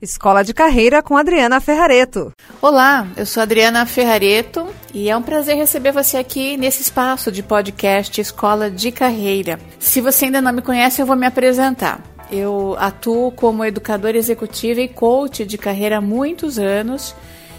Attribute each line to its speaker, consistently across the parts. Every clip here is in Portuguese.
Speaker 1: Escola de Carreira com Adriana Ferrareto.
Speaker 2: Olá, eu sou Adriana Ferrareto e é um prazer receber você aqui nesse espaço de podcast Escola de Carreira. Se você ainda não me conhece, eu vou me apresentar. Eu atuo como educadora executiva e coach de carreira há muitos anos.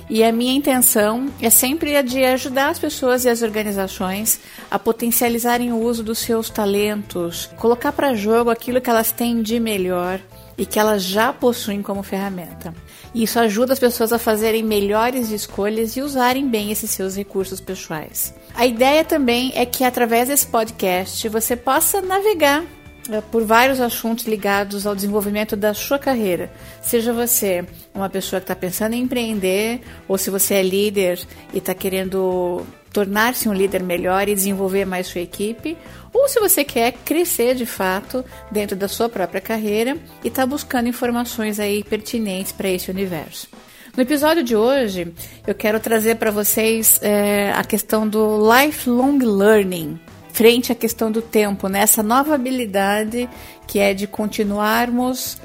Speaker 2: E a minha intenção é sempre a de ajudar as pessoas e as organizações a potencializarem o uso dos seus talentos, colocar para jogo aquilo que elas têm de melhor e que elas já possuem como ferramenta. Isso ajuda as pessoas a fazerem melhores escolhas e usarem bem esses seus recursos pessoais. A ideia também é que através desse podcast você possa navegar eh, por vários assuntos ligados ao desenvolvimento da sua carreira. Seja você uma pessoa que está pensando em empreender, ou se você é líder e está querendo tornar-se um líder melhor e desenvolver mais sua equipe, ou se você quer crescer de fato dentro da sua própria carreira e está buscando informações aí pertinentes para esse universo. No episódio de hoje, eu quero trazer para vocês é, a questão do lifelong learning, frente à questão do tempo, né? essa nova habilidade que é de continuarmos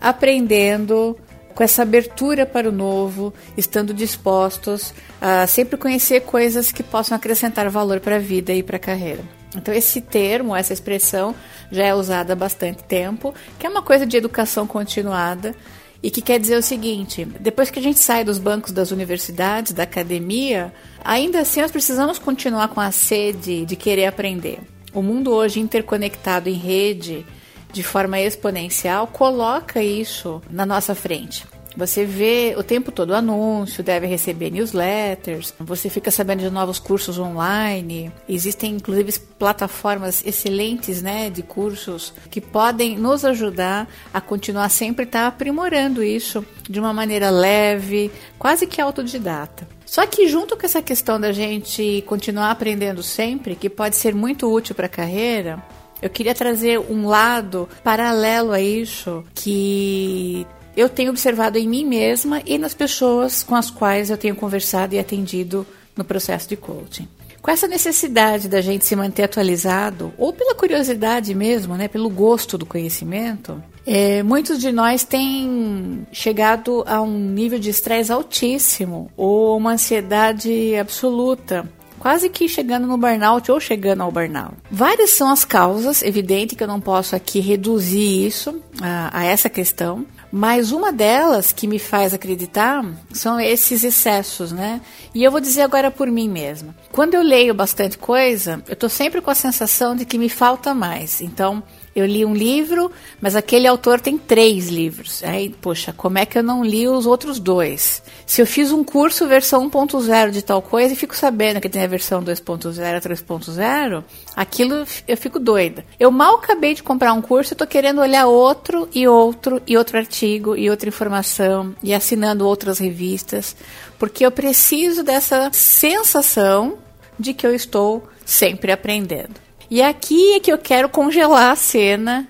Speaker 2: aprendendo com essa abertura para o novo, estando dispostos a sempre conhecer coisas que possam acrescentar valor para a vida e para a carreira. Então, esse termo, essa expressão, já é usada há bastante tempo, que é uma coisa de educação continuada e que quer dizer o seguinte: depois que a gente sai dos bancos das universidades, da academia, ainda assim nós precisamos continuar com a sede de querer aprender. O mundo hoje interconectado em rede, de forma exponencial, coloca isso na nossa frente. Você vê o tempo todo anúncio, deve receber newsletters, você fica sabendo de novos cursos online. Existem inclusive plataformas excelentes, né, de cursos que podem nos ajudar a continuar sempre estar tá aprimorando isso de uma maneira leve, quase que autodidata. Só que junto com essa questão da gente continuar aprendendo sempre, que pode ser muito útil para a carreira, eu queria trazer um lado paralelo a isso que eu tenho observado em mim mesma e nas pessoas com as quais eu tenho conversado e atendido no processo de coaching. Com essa necessidade da gente se manter atualizado, ou pela curiosidade mesmo, né, pelo gosto do conhecimento, é, muitos de nós têm chegado a um nível de estresse altíssimo ou uma ansiedade absoluta quase que chegando no burnout ou chegando ao burnout. Várias são as causas, evidente que eu não posso aqui reduzir isso a, a essa questão, mas uma delas que me faz acreditar são esses excessos, né? E eu vou dizer agora por mim mesma. Quando eu leio bastante coisa, eu tô sempre com a sensação de que me falta mais. Então, eu li um livro, mas aquele autor tem três livros. Aí, poxa, como é que eu não li os outros dois? Se eu fiz um curso versão 1.0 de tal coisa e fico sabendo que tem a versão 2.0, 3.0, aquilo eu fico doida. Eu mal acabei de comprar um curso e estou querendo olhar outro e outro e outro artigo e outra informação e assinando outras revistas, porque eu preciso dessa sensação de que eu estou sempre aprendendo. E aqui é que eu quero congelar a cena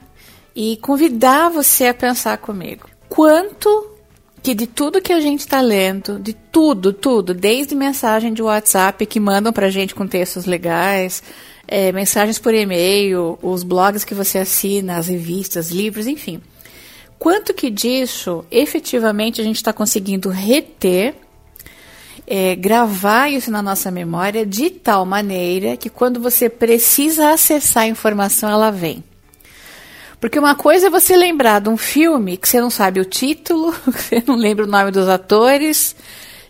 Speaker 2: e convidar você a pensar comigo. Quanto que de tudo que a gente está lendo, de tudo, tudo, desde mensagem de WhatsApp que mandam para a gente com textos legais, é, mensagens por e-mail, os blogs que você assina, as revistas, livros, enfim. Quanto que disso efetivamente a gente está conseguindo reter é, gravar isso na nossa memória de tal maneira que quando você precisa acessar a informação, ela vem. Porque uma coisa é você lembrar de um filme que você não sabe o título, que você não lembra o nome dos atores,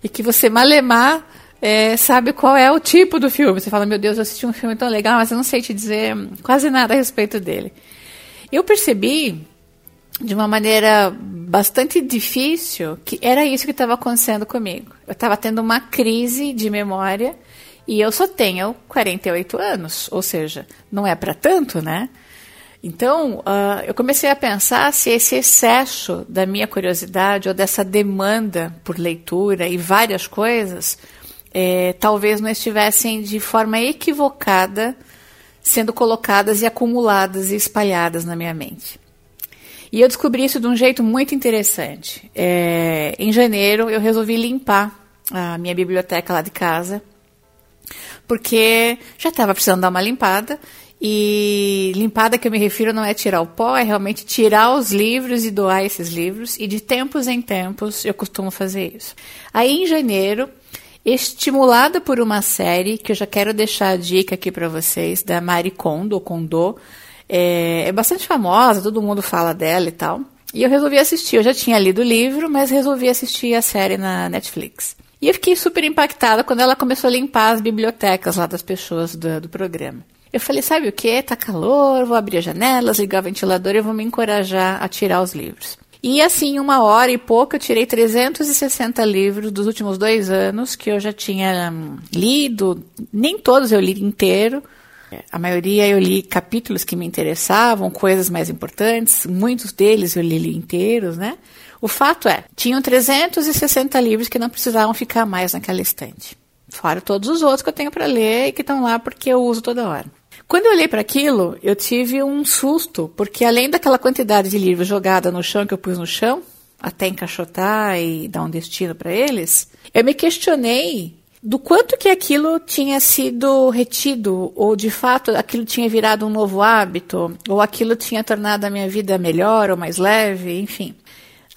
Speaker 2: e que você malemar é, sabe qual é o tipo do filme. Você fala, meu Deus, eu assisti um filme tão legal, mas eu não sei te dizer quase nada a respeito dele. Eu percebi de uma maneira bastante difícil que era isso que estava acontecendo comigo. Eu estava tendo uma crise de memória e eu só tenho 48 anos, ou seja, não é para tanto, né? Então, uh, eu comecei a pensar se esse excesso da minha curiosidade ou dessa demanda por leitura e várias coisas, é, talvez não estivessem de forma equivocada sendo colocadas e acumuladas e espalhadas na minha mente. E eu descobri isso de um jeito muito interessante. É, em janeiro, eu resolvi limpar a minha biblioteca lá de casa, porque já estava precisando dar uma limpada E limpada que eu me refiro não é tirar o pó, é realmente tirar os livros e doar esses livros. E de tempos em tempos eu costumo fazer isso. Aí em janeiro, estimulada por uma série que eu já quero deixar a dica aqui para vocês, da Mari Kondo, Kondo. É, é bastante famosa, todo mundo fala dela e tal. E eu resolvi assistir. Eu já tinha lido o livro, mas resolvi assistir a série na Netflix. E eu fiquei super impactada quando ela começou a limpar as bibliotecas lá das pessoas do, do programa. Eu falei, sabe o que? Tá calor, vou abrir as janelas, ligar o ventilador e vou me encorajar a tirar os livros. E assim, uma hora e pouco, eu tirei 360 livros dos últimos dois anos que eu já tinha hum, lido. Nem todos eu li inteiro. A maioria eu li capítulos que me interessavam, coisas mais importantes. Muitos deles eu li inteiros, né? O fato é, tinham 360 livros que não precisavam ficar mais naquela estante. Fora todos os outros que eu tenho para ler e que estão lá porque eu uso toda hora. Quando eu olhei para aquilo, eu tive um susto, porque além daquela quantidade de livros jogada no chão que eu pus no chão, até encaixotar e dar um destino para eles, eu me questionei do quanto que aquilo tinha sido retido, ou de fato aquilo tinha virado um novo hábito, ou aquilo tinha tornado a minha vida melhor ou mais leve, enfim.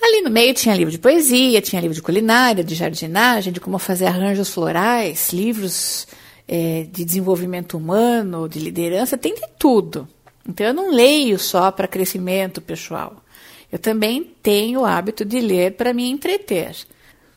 Speaker 2: Ali no meio tinha livro de poesia, tinha livro de culinária, de jardinagem, de como fazer arranjos florais, livros é, de desenvolvimento humano, de liderança, tem de tudo. Então eu não leio só para crescimento pessoal. Eu também tenho o hábito de ler para me entreter.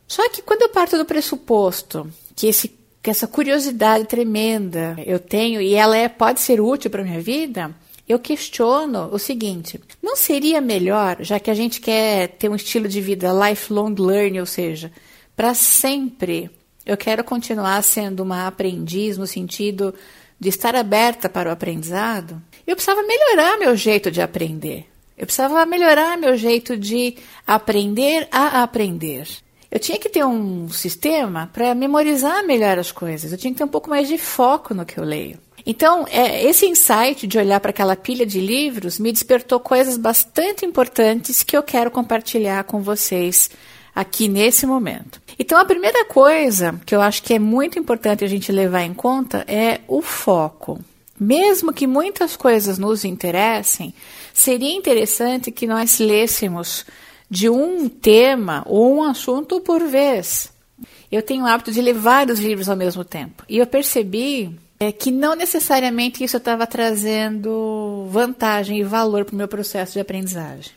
Speaker 2: Só que quando eu parto do pressuposto que, esse, que essa curiosidade tremenda eu tenho e ela é, pode ser útil para minha vida, eu questiono o seguinte: não seria melhor, já que a gente quer ter um estilo de vida lifelong learning, ou seja, para sempre eu quero continuar sendo uma aprendiz no sentido de estar aberta para o aprendizado. Eu precisava melhorar meu jeito de aprender. Eu precisava melhorar meu jeito de aprender a aprender. Eu tinha que ter um sistema para memorizar melhor as coisas. Eu tinha que ter um pouco mais de foco no que eu leio. Então, é, esse insight de olhar para aquela pilha de livros me despertou coisas bastante importantes que eu quero compartilhar com vocês aqui nesse momento. Então, a primeira coisa que eu acho que é muito importante a gente levar em conta é o foco. Mesmo que muitas coisas nos interessem, seria interessante que nós lêssemos de um tema ou um assunto por vez. Eu tenho o hábito de ler vários livros ao mesmo tempo. E eu percebi é, que não necessariamente isso estava trazendo vantagem e valor para o meu processo de aprendizagem.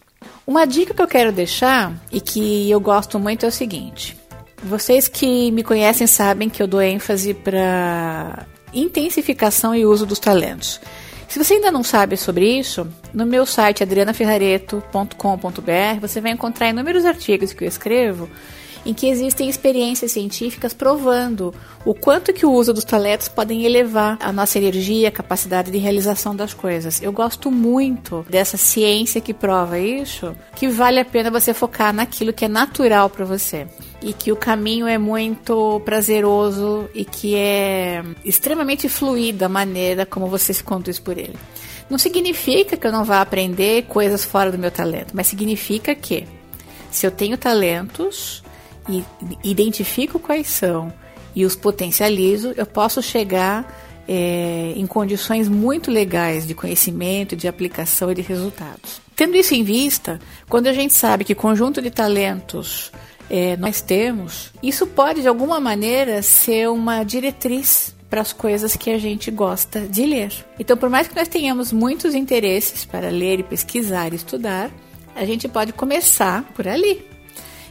Speaker 2: Uma dica que eu quero deixar e que eu gosto muito é o seguinte: vocês que me conhecem sabem que eu dou ênfase para intensificação e uso dos talentos. Se você ainda não sabe sobre isso, no meu site adrianaferrareto.com.br você vai encontrar inúmeros artigos que eu escrevo em que existem experiências científicas provando o quanto que o uso dos talentos podem elevar a nossa energia, a capacidade de realização das coisas. Eu gosto muito dessa ciência que prova isso, que vale a pena você focar naquilo que é natural para você e que o caminho é muito prazeroso e que é extremamente fluido a maneira como você se conduz por ele. Não significa que eu não vá aprender coisas fora do meu talento, mas significa que se eu tenho talentos, e identifico quais são e os potencializo, eu posso chegar é, em condições muito legais de conhecimento, de aplicação e de resultados. Tendo isso em vista, quando a gente sabe que conjunto de talentos é, nós temos, isso pode de alguma maneira ser uma diretriz para as coisas que a gente gosta de ler. Então, por mais que nós tenhamos muitos interesses para ler e pesquisar e estudar, a gente pode começar por ali.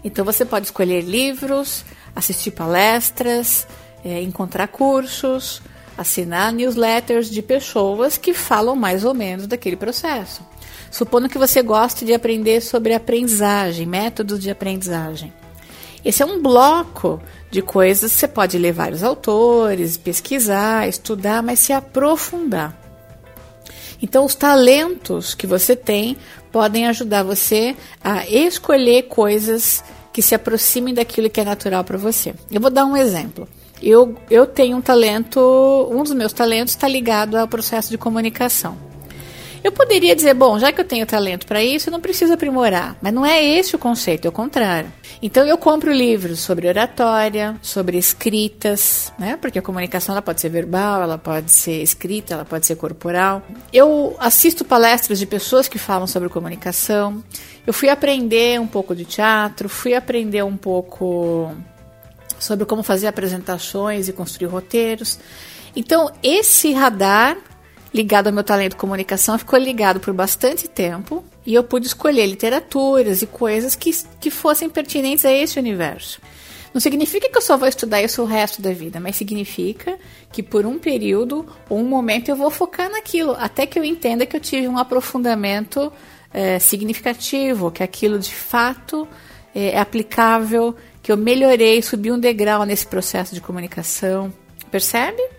Speaker 2: Então você pode escolher livros, assistir palestras, é, encontrar cursos, assinar newsletters de pessoas que falam mais ou menos daquele processo. Supondo que você goste de aprender sobre aprendizagem, métodos de aprendizagem. Esse é um bloco de coisas que você pode ler vários autores, pesquisar, estudar, mas se aprofundar. Então, os talentos que você tem podem ajudar você a escolher coisas que se aproximem daquilo que é natural para você. Eu vou dar um exemplo. Eu, eu tenho um talento, um dos meus talentos está ligado ao processo de comunicação. Eu poderia dizer, bom, já que eu tenho talento para isso, eu não preciso aprimorar. Mas não é esse o conceito, é o contrário. Então eu compro livros sobre oratória, sobre escritas, né? Porque a comunicação ela pode ser verbal, ela pode ser escrita, ela pode ser corporal. Eu assisto palestras de pessoas que falam sobre comunicação. Eu fui aprender um pouco de teatro, fui aprender um pouco sobre como fazer apresentações e construir roteiros. Então, esse radar ligado ao meu talento de comunicação ficou ligado por bastante tempo e eu pude escolher literaturas e coisas que, que fossem pertinentes a esse universo. Não significa que eu só vou estudar isso o resto da vida, mas significa que por um período ou um momento eu vou focar naquilo, até que eu entenda que eu tive um aprofundamento é, significativo, que aquilo de fato é, é aplicável, que eu melhorei, subi um degrau nesse processo de comunicação. Percebe?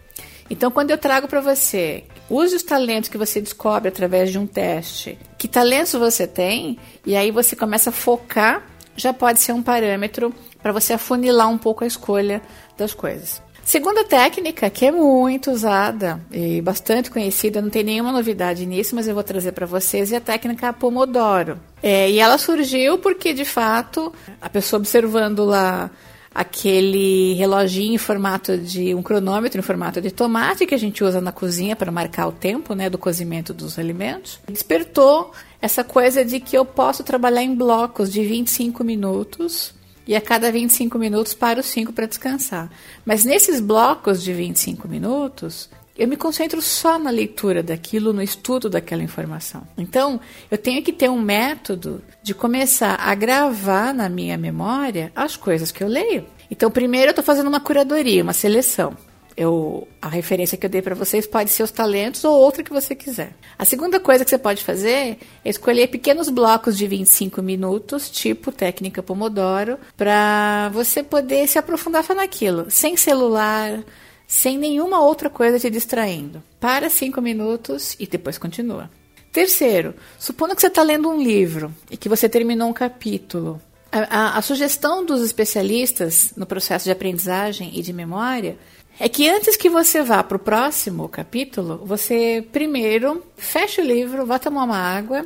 Speaker 2: Então, quando eu trago para você, use os talentos que você descobre através de um teste. Que talentos você tem? E aí você começa a focar, já pode ser um parâmetro para você afunilar um pouco a escolha das coisas. Segunda técnica, que é muito usada e bastante conhecida, não tem nenhuma novidade nisso, mas eu vou trazer para vocês, é a técnica Pomodoro. É, e ela surgiu porque, de fato, a pessoa observando lá aquele reloginho em formato de um cronômetro em formato de tomate que a gente usa na cozinha para marcar o tempo, né, do cozimento dos alimentos. Despertou essa coisa de que eu posso trabalhar em blocos de 25 minutos e a cada 25 minutos paro 5 para descansar. Mas nesses blocos de 25 minutos, eu me concentro só na leitura daquilo, no estudo daquela informação. Então, eu tenho que ter um método de começar a gravar na minha memória as coisas que eu leio. Então, primeiro eu estou fazendo uma curadoria, uma seleção. Eu, a referência que eu dei para vocês pode ser os talentos ou outra que você quiser. A segunda coisa que você pode fazer é escolher pequenos blocos de 25 minutos, tipo técnica Pomodoro, para você poder se aprofundar naquilo, sem celular, sem nenhuma outra coisa te distraindo. Para cinco minutos e depois continua. Terceiro, supondo que você está lendo um livro e que você terminou um capítulo. A, a, a sugestão dos especialistas no processo de aprendizagem e de memória é que antes que você vá para o próximo capítulo, você primeiro feche o livro, vá tomar uma água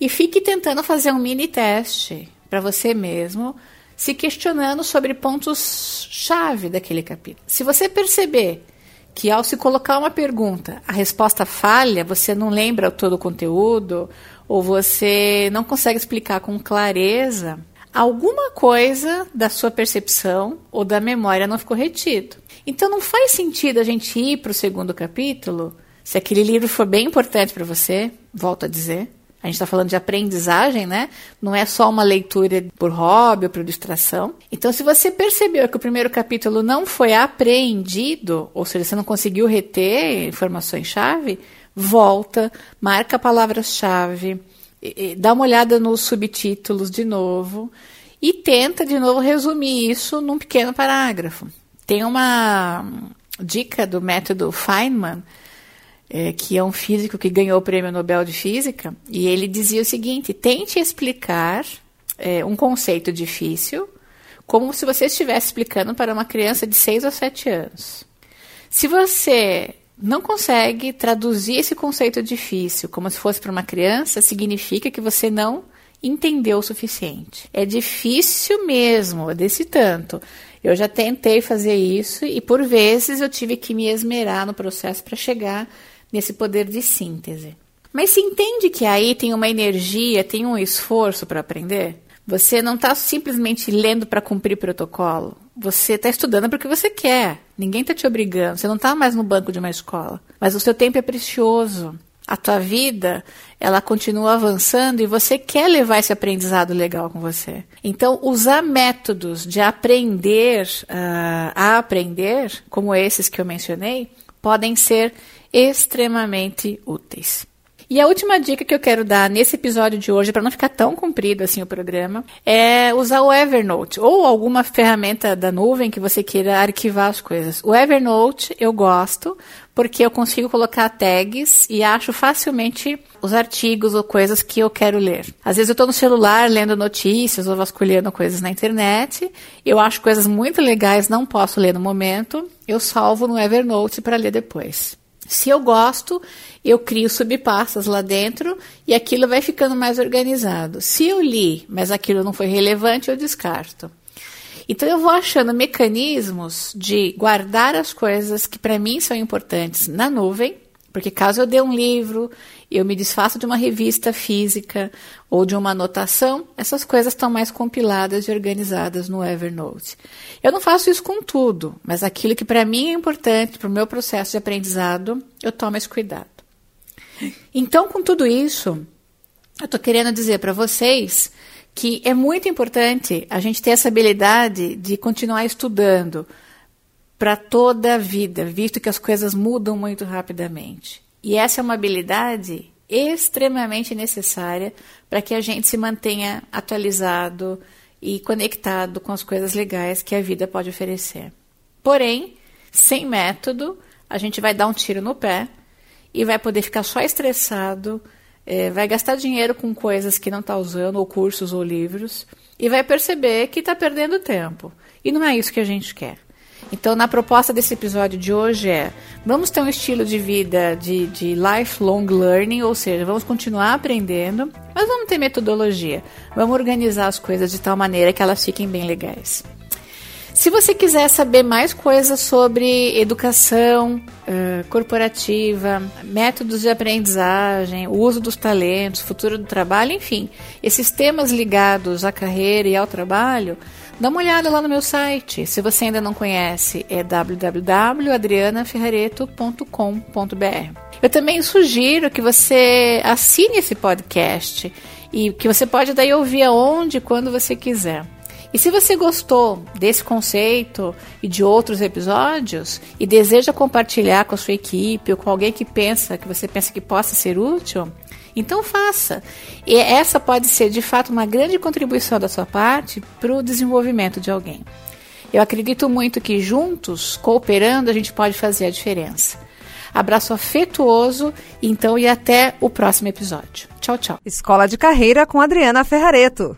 Speaker 2: e fique tentando fazer um mini teste para você mesmo se questionando sobre pontos-chave daquele capítulo. Se você perceber que ao se colocar uma pergunta, a resposta falha, você não lembra todo o conteúdo, ou você não consegue explicar com clareza, alguma coisa da sua percepção ou da memória não ficou retido. Então não faz sentido a gente ir para o segundo capítulo se aquele livro for bem importante para você, volto a dizer, gente está falando de aprendizagem, né? Não é só uma leitura por hobby ou por distração. Então, se você percebeu que o primeiro capítulo não foi apreendido, ou seja, você não conseguiu reter informações-chave, volta, marca palavras-chave, dá uma olhada nos subtítulos de novo e tenta de novo resumir isso num pequeno parágrafo. Tem uma dica do método Feynman é, que é um físico que ganhou o prêmio Nobel de Física, e ele dizia o seguinte: tente explicar é, um conceito difícil como se você estivesse explicando para uma criança de 6 ou 7 anos. Se você não consegue traduzir esse conceito difícil como se fosse para uma criança, significa que você não entendeu o suficiente. É difícil mesmo, desse tanto. Eu já tentei fazer isso e por vezes eu tive que me esmerar no processo para chegar nesse poder de síntese. Mas se entende que aí tem uma energia, tem um esforço para aprender? Você não está simplesmente lendo para cumprir protocolo. Você está estudando porque você quer. Ninguém está te obrigando. Você não está mais no banco de uma escola. Mas o seu tempo é precioso. A tua vida, ela continua avançando e você quer levar esse aprendizado legal com você. Então, usar métodos de aprender uh, a aprender, como esses que eu mencionei, podem ser extremamente úteis. E a última dica que eu quero dar nesse episódio de hoje, para não ficar tão comprido assim o programa, é usar o Evernote ou alguma ferramenta da nuvem que você queira arquivar as coisas. O Evernote eu gosto porque eu consigo colocar tags e acho facilmente os artigos ou coisas que eu quero ler. Às vezes eu estou no celular lendo notícias ou vasculhando coisas na internet, eu acho coisas muito legais, não posso ler no momento, eu salvo no Evernote para ler depois. Se eu gosto, eu crio subpastas lá dentro e aquilo vai ficando mais organizado. Se eu li, mas aquilo não foi relevante, eu descarto. Então eu vou achando mecanismos de guardar as coisas que para mim são importantes na nuvem, porque caso eu dê um livro, eu me desfaço de uma revista física ou de uma anotação, essas coisas estão mais compiladas e organizadas no Evernote. Eu não faço isso com tudo, mas aquilo que para mim é importante para o meu processo de aprendizado, eu tomo esse cuidado. Então, com tudo isso, eu estou querendo dizer para vocês que é muito importante a gente ter essa habilidade de continuar estudando para toda a vida, visto que as coisas mudam muito rapidamente. E essa é uma habilidade extremamente necessária para que a gente se mantenha atualizado e conectado com as coisas legais que a vida pode oferecer. Porém, sem método, a gente vai dar um tiro no pé e vai poder ficar só estressado, é, vai gastar dinheiro com coisas que não está usando, ou cursos ou livros, e vai perceber que está perdendo tempo. E não é isso que a gente quer. Então, na proposta desse episódio de hoje é: vamos ter um estilo de vida de, de lifelong learning, ou seja, vamos continuar aprendendo, mas vamos ter metodologia. Vamos organizar as coisas de tal maneira que elas fiquem bem legais. Se você quiser saber mais coisas sobre educação uh, corporativa, métodos de aprendizagem, uso dos talentos, futuro do trabalho, enfim, esses temas ligados à carreira e ao trabalho, Dá uma olhada lá no meu site. Se você ainda não conhece, é www.adrianaferrareto.com.br. Eu também sugiro que você assine esse podcast e que você pode daí ouvir aonde quando você quiser. E se você gostou desse conceito e de outros episódios e deseja compartilhar com a sua equipe ou com alguém que pensa que você pensa que possa ser útil, então faça. E essa pode ser de fato uma grande contribuição da sua parte para o desenvolvimento de alguém. Eu acredito muito que juntos, cooperando, a gente pode fazer a diferença. Abraço afetuoso, então, e até o próximo episódio. Tchau, tchau.
Speaker 1: Escola de Carreira com Adriana Ferrareto.